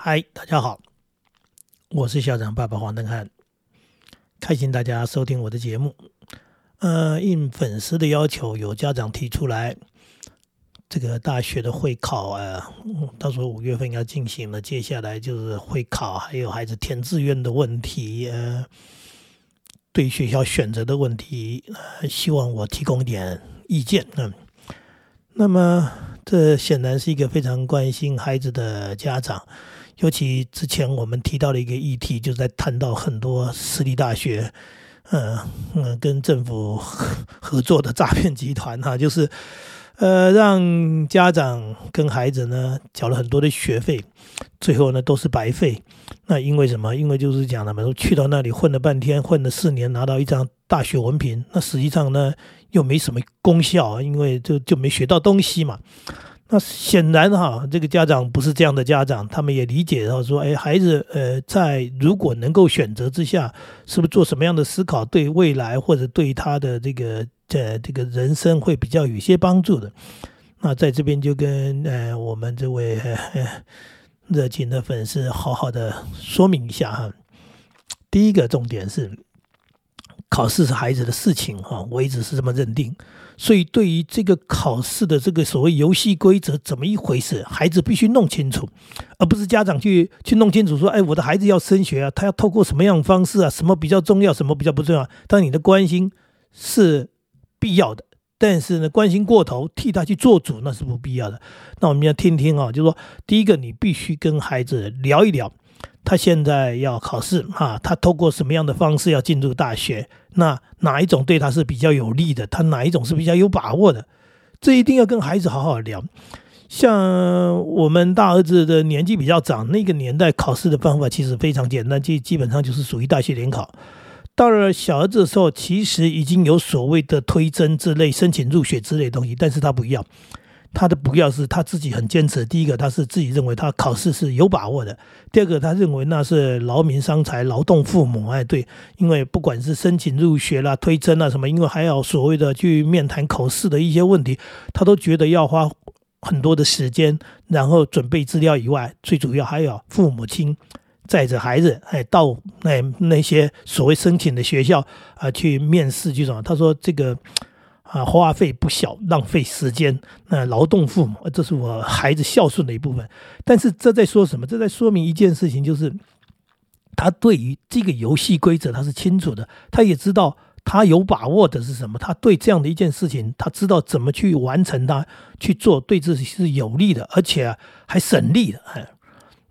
嗨，大家好，我是校长爸爸黄登汉，开心大家收听我的节目。呃，应粉丝的要求，有家长提出来，这个大学的会考啊，到时候五月份要进行了，接下来就是会考，还有孩子填志愿的问题，呃，对学校选择的问题，呃希望我提供一点意见。嗯，那么这显然是一个非常关心孩子的家长。尤其之前我们提到的一个议题，就在谈到很多私立大学，嗯嗯，跟政府合作的诈骗集团哈，就是呃让家长跟孩子呢缴了很多的学费，最后呢都是白费。那因为什么？因为就是讲了嘛，说去到那里混了半天，混了四年，拿到一张大学文凭，那实际上呢又没什么功效，因为就就没学到东西嘛。那显然哈，这个家长不是这样的家长，他们也理解到说，哎，孩子，呃，在如果能够选择之下，是不是做什么样的思考，对未来或者对他的这个呃这个人生会比较有些帮助的？那在这边就跟呃我们这位热情的粉丝好好的说明一下哈。第一个重点是，考试是孩子的事情哈，我一直是这么认定。所以，对于这个考试的这个所谓游戏规则怎么一回事，孩子必须弄清楚，而不是家长去去弄清楚说：“哎，我的孩子要升学啊，他要透过什么样的方式啊？什么比较重要，什么比较不重要？”当，你的关心是必要的，但是呢，关心过头替他去做主那是不必要的。那我们要听听啊，就是说，第一个，你必须跟孩子聊一聊。他现在要考试哈，他透过什么样的方式要进入大学？那哪一种对他是比较有利的？他哪一种是比较有把握的？这一定要跟孩子好好聊。像我们大儿子的年纪比较长，那个年代考试的方法其实非常简单，基基本上就是属于大学联考。到了小儿子的时候，其实已经有所谓的推甄之类、申请入学之类东西，但是他不要。他的不要是他自己很坚持。第一个，他是自己认为他考试是有把握的；第二个，他认为那是劳民伤财、劳动父母。哎，对，因为不管是申请入学啦、推甄啦什么，因为还有所谓的去面谈口试的一些问题，他都觉得要花很多的时间，然后准备资料以外，最主要还有父母亲载着孩子，哎，到那那些所谓申请的学校啊去面试这种？他说这个。啊，花费不小，浪费时间，那劳动父母，这是我孩子孝顺的一部分。但是这在说什么？这在说明一件事情，就是他对于这个游戏规则他是清楚的，他也知道他有把握的是什么。他对这样的一件事情，他知道怎么去完成它，去做对自己是有利的，而且还省力的。哎，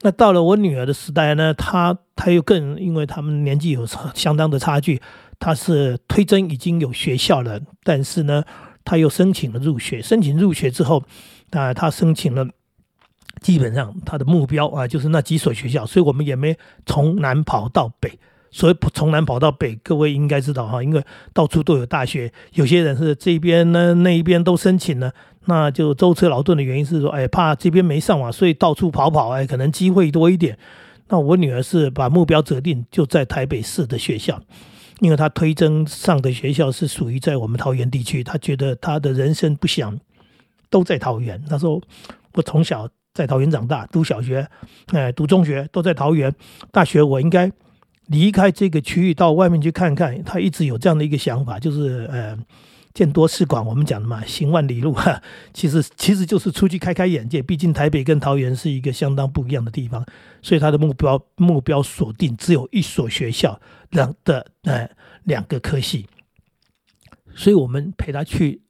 那到了我女儿的时代呢，她她又更，因为他们年纪有相当的差距。他是推甄已经有学校了，但是呢，他又申请了入学。申请入学之后，啊，他申请了，基本上他的目标啊，就是那几所学校。所以我们也没从南跑到北。所以从南跑到北，各位应该知道哈，因为到处都有大学。有些人是这边呢，那一边都申请了，那就舟车劳顿的原因是说，哎，怕这边没上网，所以到处跑跑，哎，可能机会多一点。那我女儿是把目标择定就在台北市的学校。因为他推甄上的学校是属于在我们桃园地区，他觉得他的人生不想都在桃园。他说：“我从小在桃园长大，读小学，哎，读中学都在桃园，大学我应该离开这个区域到外面去看看。”他一直有这样的一个想法，就是呃。见多识广，我们讲的嘛，行万里路 哈，其实其实就是出去开开眼界。毕竟台北跟桃园是一个相当不一样的地方，所以他的目标目标锁定只有一所学校，两的呃两个科系，所以我们陪他去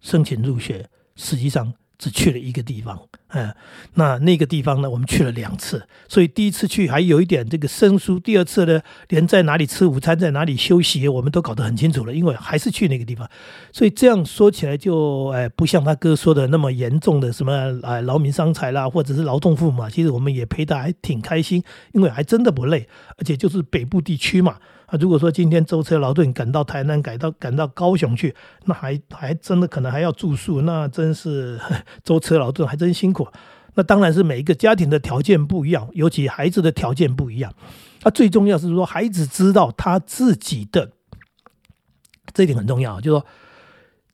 申请入学，实际上。只去了一个地方，嗯，那那个地方呢，我们去了两次，所以第一次去还有一点这个生疏，第二次呢，连在哪里吃午餐，在哪里休息，我们都搞得很清楚了，因为还是去那个地方，所以这样说起来就，哎，不像他哥说的那么严重的什么，哎，劳民伤财啦，或者是劳动父母啊，其实我们也陪他还挺开心，因为还真的不累，而且就是北部地区嘛。啊，如果说今天舟车劳顿赶到台南，赶到赶到高雄去，那还还真的可能还要住宿，那真是舟车劳顿，还真辛苦。那当然是每一个家庭的条件不一样，尤其孩子的条件不一样。那最重要是说，孩子知道他自己的这一点很重要，就是说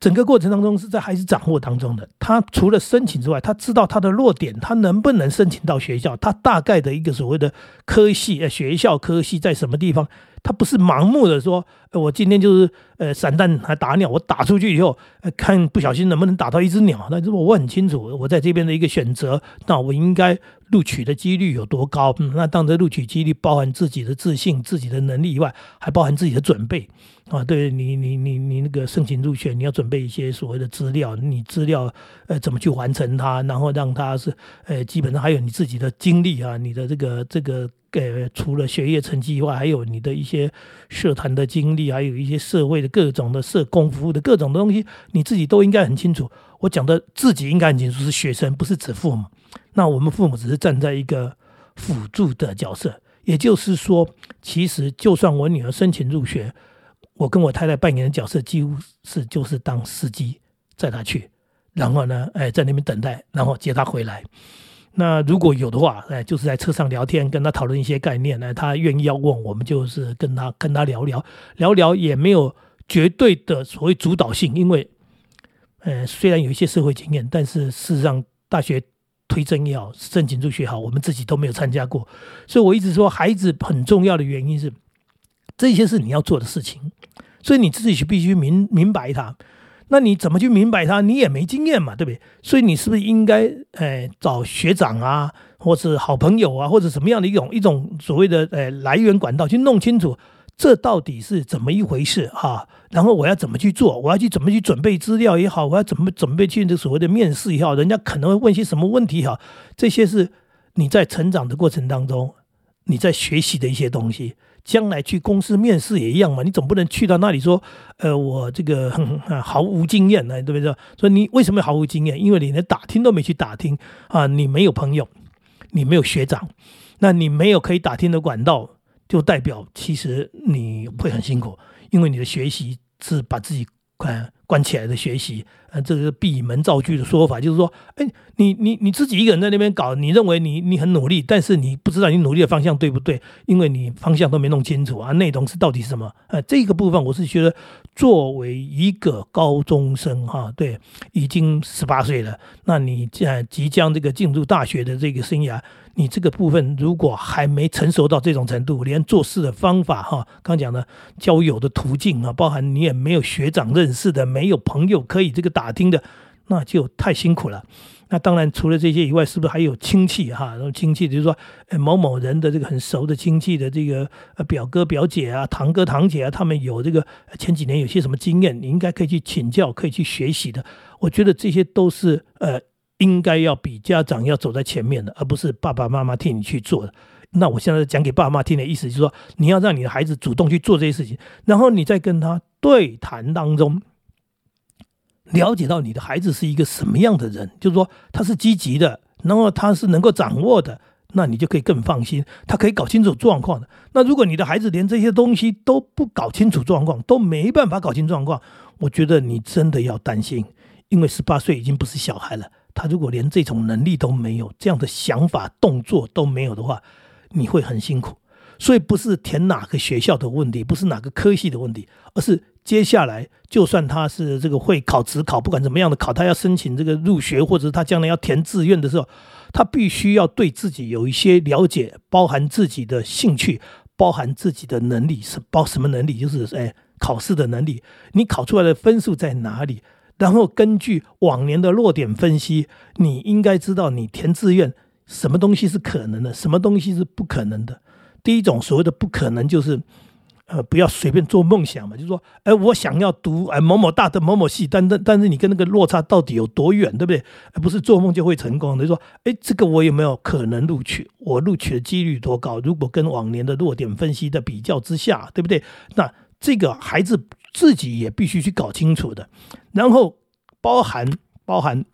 整个过程当中是在孩子掌握当中的。他除了申请之外，他知道他的弱点，他能不能申请到学校，他大概的一个所谓的科系，呃，学校科系在什么地方。他不是盲目的说，我今天就是呃散弹还打鸟，我打出去以后，呃看不小心能不能打到一只鸟。那如果我很清楚我在这边的一个选择，那我应该录取的几率有多高？那当这录取几率包含自己的自信、自己的能力以外，还包含自己的准备啊。对你，你，你，你那个申请入学，你要准备一些所谓的资料，你资料呃怎么去完成它，然后让它是呃基本上还有你自己的经历啊，你的这个这个。给，除了学业成绩以外，还有你的一些社团的经历，还有一些社会的各种的社工服务的各种的东西，你自己都应该很清楚。我讲的自己应该很清楚，是学生，不是指父母。那我们父母只是站在一个辅助的角色，也就是说，其实就算我女儿申请入学，我跟我太太扮演的角色几乎是就是当司机载她去，然后呢，哎，在那边等待，然后接她回来。那如果有的话，哎，就是在车上聊天，跟他讨论一些概念，呢，他愿意要问，我们就是跟他跟他聊聊聊聊，也没有绝对的所谓主导性，因为，呃，虽然有一些社会经验，但是事实上大学推甄也好，申请入学好，我们自己都没有参加过，所以我一直说，孩子很重要的原因是，这些是你要做的事情，所以你自己必须明明白他。那你怎么去明白他？你也没经验嘛，对不对？所以你是不是应该，诶，找学长啊，或是好朋友啊，或者什么样的一种一种所谓的，诶，来源管道去弄清楚这到底是怎么一回事哈？然后我要怎么去做？我要去怎么去准备资料也好，我要怎么准备去这所谓的面试也好，人家可能会问些什么问题也好，这些是你在成长的过程当中你在学习的一些东西。将来去公司面试也一样嘛，你总不能去到那里说，呃，我这个毫无经验呢，对不对？所以你为什么毫无经验？因为你连打听都没去打听啊，你没有朋友，你没有学长，那你没有可以打听的管道，就代表其实你会很辛苦，因为你的学习是把自己关关起来的学习。呃，这个闭门造句的说法，就是说，哎，你你你自己一个人在那边搞，你认为你你很努力，但是你不知道你努力的方向对不对，因为你方向都没弄清楚啊，内容是到底是什么？呃，这个部分我是觉得，作为一个高中生哈，对，已经十八岁了，那你在即将这个进入大学的这个生涯。你这个部分如果还没成熟到这种程度，连做事的方法哈，刚讲的交友的途径啊，包含你也没有学长认识的，没有朋友可以这个打听的，那就太辛苦了。那当然除了这些以外，是不是还有亲戚哈？然后亲戚就是说，某某人的这个很熟的亲戚的这个表哥表姐啊、堂哥堂姐啊，他们有这个前几年有些什么经验，你应该可以去请教、可以去学习的。我觉得这些都是呃。应该要比家长要走在前面的，而不是爸爸妈妈替你去做的。那我现在讲给爸爸妈妈听的意思，就是说你要让你的孩子主动去做这些事情，然后你再跟他对谈当中，了解到你的孩子是一个什么样的人，就是说他是积极的，然后他是能够掌握的，那你就可以更放心，他可以搞清楚状况的。那如果你的孩子连这些东西都不搞清楚状况，都没办法搞清状况，我觉得你真的要担心，因为十八岁已经不是小孩了。他如果连这种能力都没有，这样的想法、动作都没有的话，你会很辛苦。所以不是填哪个学校的问题，不是哪个科系的问题，而是接下来就算他是这个会考、职考，不管怎么样的考，他要申请这个入学，或者是他将来要填志愿的时候，他必须要对自己有一些了解，包含自己的兴趣，包含自己的能力是包什么能力，就是哎考试的能力，你考出来的分数在哪里？然后根据往年的落点分析，你应该知道你填志愿什么东西是可能的，什么东西是不可能的。第一种所谓的不可能，就是呃不要随便做梦想嘛，就是说，哎，我想要读哎某某大的某某系，但但但是你跟那个落差到底有多远，对不对？不是做梦就会成功的。就说，哎，这个我有没有可能录取？我录取的几率多高？如果跟往年的落点分析的比较之下，对不对？那这个孩子。自己也必须去搞清楚的，然后包含包含，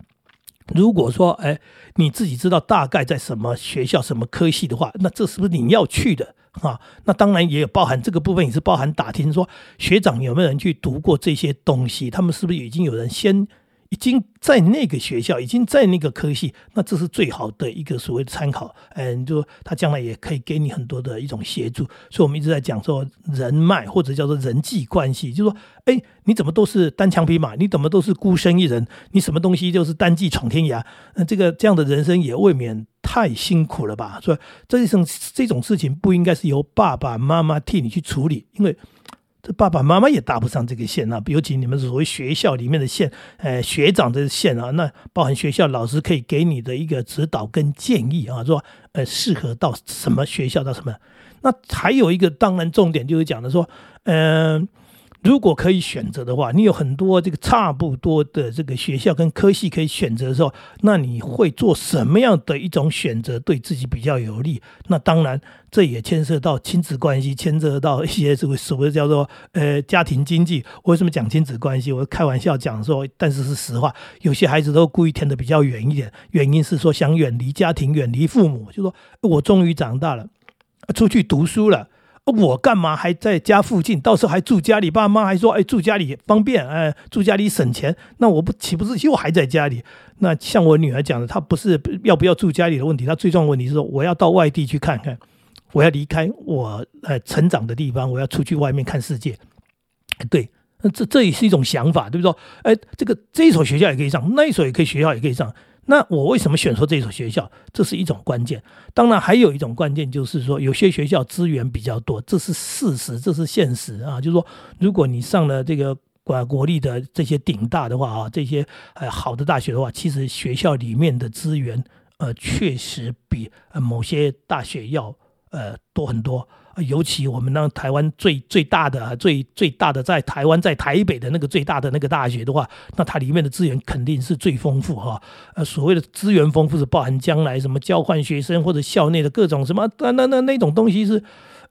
如果说哎，你自己知道大概在什么学校、什么科系的话，那这是不是你要去的啊？那当然也有包含这个部分，也是包含打听说学长有没有人去读过这些东西，他们是不是已经有人先已经在那个学校，已经在那个科系，那这是最好的一个所谓的参考。嗯，就他将来也可以给你很多的一种协助。所以，我们一直在讲说人脉或者叫做人际关系，就是说，哎，你怎么都是单枪匹马？你怎么都是孤身一人？你什么东西就是单骑闯天涯？那这个这样的人生也未免太辛苦了吧？所以，这种这种事情不应该是由爸爸妈妈替你去处理，因为。这爸爸妈妈也搭不上这个线啊，尤其你们所谓学校里面的线，呃，学长的线啊，那包含学校老师可以给你的一个指导跟建议啊，说，呃，适合到什么学校到什么？那还有一个当然重点就是讲的说，嗯。如果可以选择的话，你有很多这个差不多的这个学校跟科系可以选择的时候，那你会做什么样的一种选择对自己比较有利？那当然，这也牵涉到亲子关系，牵涉到一些这个所谓叫做呃家庭经济。为什么讲亲子关系？我开玩笑讲说，但是是实话，有些孩子都故意填的比较远一点，原因是说想远离家庭，远离父母，就说我终于长大了，出去读书了。我干嘛还在家附近？到时候还住家里，爸妈还说：“哎，住家里方便，哎，住家里省钱。”那我不岂不是又还在家里？那像我女儿讲的，她不是要不要住家里的问题，她最重要问题是说，我要到外地去看看，我要离开我呃成长的地方，我要出去外面看世界。对，这这也是一种想法，对不对？哎，这个这一所学校也可以上，那一所也可以学校也可以上。那我为什么选说这所学校？这是一种关键。当然，还有一种关键就是说，有些学校资源比较多，这是事实，这是现实啊。就是说，如果你上了这个国国立的这些顶大的话啊，这些呃好的大学的话，其实学校里面的资源呃确实比呃某些大学要呃多很多。尤其我们那台湾最最大的、最最大的在台湾在台北的那个最大的那个大学的话，那它里面的资源肯定是最丰富哈。呃，所谓的资源丰富是包含将来什么交换学生或者校内的各种什么，那那那那种东西是。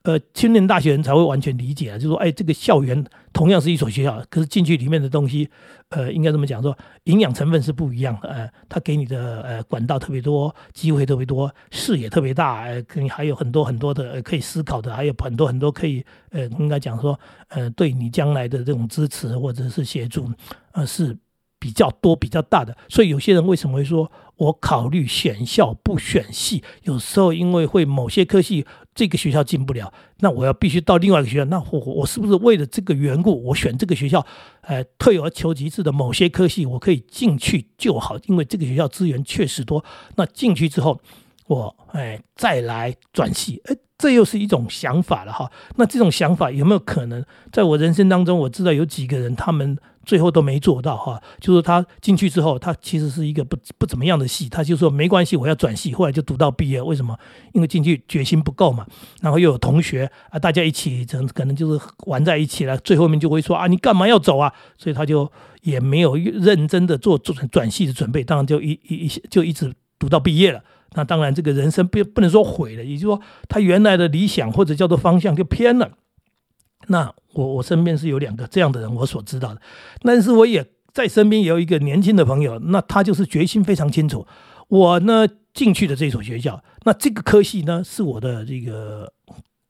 呃，青年大学人才会完全理解啊，就说，哎，这个校园同样是一所学校，可是进去里面的东西，呃，应该这么讲，说营养成分是不一样的，呃，它给你的呃管道特别多，机会特别多，视野特别大，呃，可能还有很多很多的可以思考的，还有很多很多可以，呃，应该讲说，呃，对你将来的这种支持或者是协助，呃，是。比较多、比较大的，所以有些人为什么会说我考虑选校不选系？有时候因为会某些科系这个学校进不了，那我要必须到另外一个学校，那我我是不是为了这个缘故，我选这个学校？呃，退而求其次的某些科系我可以进去就好，因为这个学校资源确实多。那进去之后，我哎再来转系，哎，这又是一种想法了哈。那这种想法有没有可能在我人生当中？我知道有几个人他们。最后都没做到哈，就是他进去之后，他其实是一个不不怎么样的戏，他就说没关系，我要转系，后来就读到毕业。为什么？因为进去决心不够嘛，然后又有同学啊，大家一起可可能就是玩在一起了，最后面就会说啊，你干嘛要走啊？所以他就也没有认真的做做转系的准备，当然就一一一就一直读到毕业了。那当然这个人生不不能说毁了，也就是说他原来的理想或者叫做方向就偏了。那我我身边是有两个这样的人，我所知道的，但是我也在身边也有一个年轻的朋友，那他就是决心非常清楚。我呢进去的这所学校，那这个科系呢是我的这个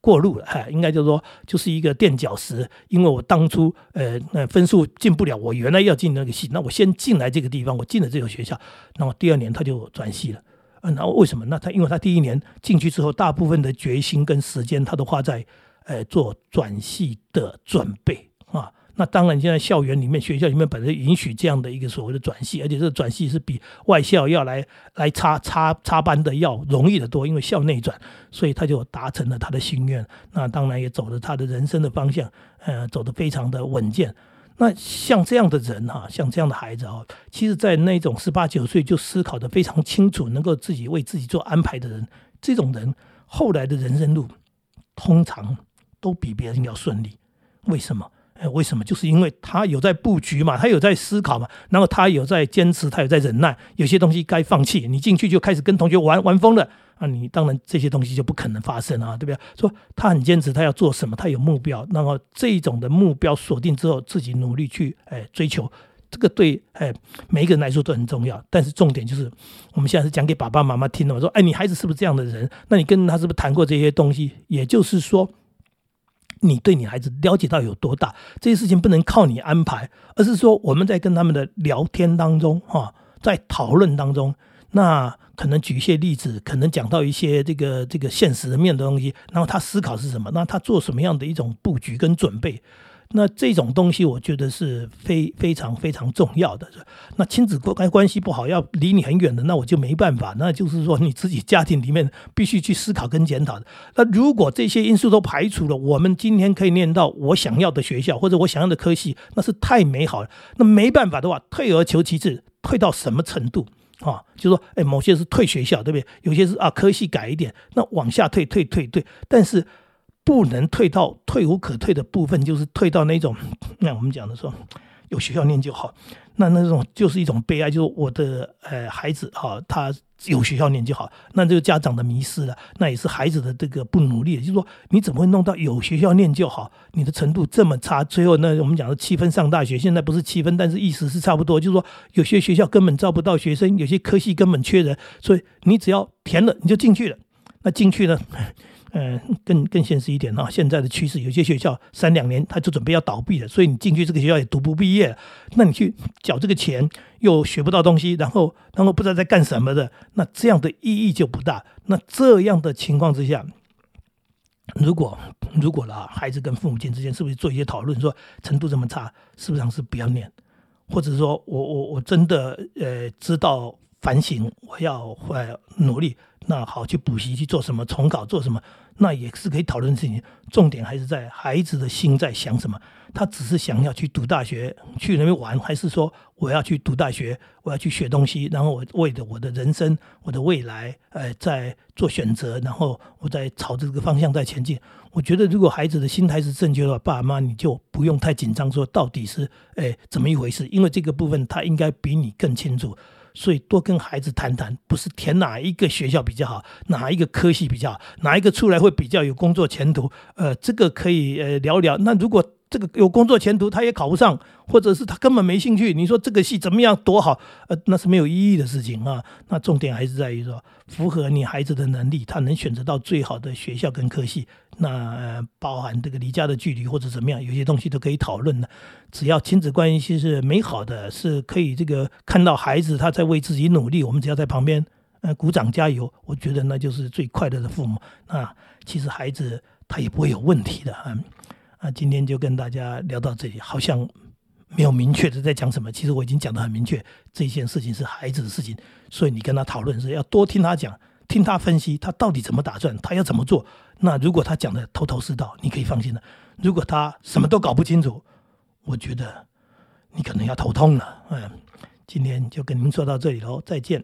过路了，哈，应该就是说就是一个垫脚石，因为我当初呃那分数进不了，我原来要进那个系，那我先进来这个地方，我进了这个学校，那么第二年他就转系了，嗯，然后为什么？那他因为他第一年进去之后，大部分的决心跟时间他都花在。呃，做转系的准备啊，那当然，现在校园里面、学校里面本身允许这样的一个所谓的转系，而且这个转系是比外校要来来插插插班的要容易的多，因为校内转，所以他就达成了他的心愿。那当然也走了他的人生的方向，呃，走得非常的稳健。那像这样的人哈，像这样的孩子啊，其实，在那种十八九岁就思考的非常清楚，能够自己为自己做安排的人，这种人后来的人生路通常。都比别人要顺利，为什么？哎，为什么？就是因为他有在布局嘛，他有在思考嘛，然后他有在坚持，他有在忍耐。有些东西该放弃，你进去就开始跟同学玩玩疯了那！你当然这些东西就不可能发生啊，对不对？说他很坚持，他要做什么，他有目标，那么这种的目标锁定之后，自己努力去哎追求，这个对哎每一个人来说都很重要。但是重点就是，我们现在是讲给爸爸妈妈听的，我说哎，你孩子是不是这样的人？那你跟他是不是谈过这些东西？也就是说。你对你孩子了解到有多大？这些事情不能靠你安排，而是说我们在跟他们的聊天当中，哈，在讨论当中，那可能举一些例子，可能讲到一些这个这个现实的面的东西，然后他思考是什么？那他做什么样的一种布局跟准备？那这种东西，我觉得是非非常非常重要的。那亲子关关系不好，要离你很远的，那我就没办法。那就是说，你自己家庭里面必须去思考跟检讨的。那如果这些因素都排除了，我们今天可以念到我想要的学校或者我想要的科系，那是太美好了。那没办法的话，退而求其次，退到什么程度啊？就说，哎，某些是退学校，对不对？有些是啊，科系改一点，那往下退，退，退，退。但是。不能退到退无可退的部分，就是退到那种，那我们讲的说，有学校念就好。那那种就是一种悲哀，就是我的呃孩子哈，他有学校念就好。那这个家长的迷失了，那也是孩子的这个不努力。就是说，你怎么会弄到有学校念就好？你的程度这么差，最后那我们讲的七分上大学，现在不是七分，但是意思是差不多。就是说，有些学校根本招不到学生，有些科系根本缺人，所以你只要填了，你就进去了。那进去呢？嗯，更更现实一点哈，现在的趋势，有些学校三两年他就准备要倒闭了，所以你进去这个学校也读不毕业，那你去缴这个钱又学不到东西，然后然后不知道在干什么的，那这样的意义就不大。那这样的情况之下，如果如果了，孩子跟父母亲之间是不是做一些讨论，说程度这么差，是不是是不要念，或者说我我我真的呃知道反省，我要会努力。那好，去补习去做什么重考做什么，那也是可以讨论的事情。重点还是在孩子的心在想什么。他只是想要去读大学，去那边玩，还是说我要去读大学，我要去学东西，然后我为了我的人生、我的未来，呃，在做选择，然后我在朝着这个方向在前进。我觉得，如果孩子的心态是正确的话，爸妈你就不用太紧张，说到底是哎怎么一回事，因为这个部分他应该比你更清楚。所以多跟孩子谈谈，不是填哪一个学校比较好，哪一个科系比较好，哪一个出来会比较有工作前途，呃，这个可以呃聊聊。那如果这个有工作前途，他也考不上，或者是他根本没兴趣。你说这个戏怎么样多好？呃，那是没有意义的事情啊。那重点还是在于说，符合你孩子的能力，他能选择到最好的学校跟科系。那包含这个离家的距离或者怎么样，有些东西都可以讨论的。只要亲子关系是美好的，是可以这个看到孩子他在为自己努力，我们只要在旁边呃鼓掌加油，我觉得那就是最快乐的父母。那其实孩子他也不会有问题的啊。啊，今天就跟大家聊到这里，好像没有明确的在讲什么。其实我已经讲的很明确，这件事情是孩子的事情，所以你跟他讨论是要多听他讲，听他分析他到底怎么打算，他要怎么做。那如果他讲的头头是道，你可以放心了；如果他什么都搞不清楚，我觉得你可能要头痛了。嗯，今天就跟您说到这里喽，再见。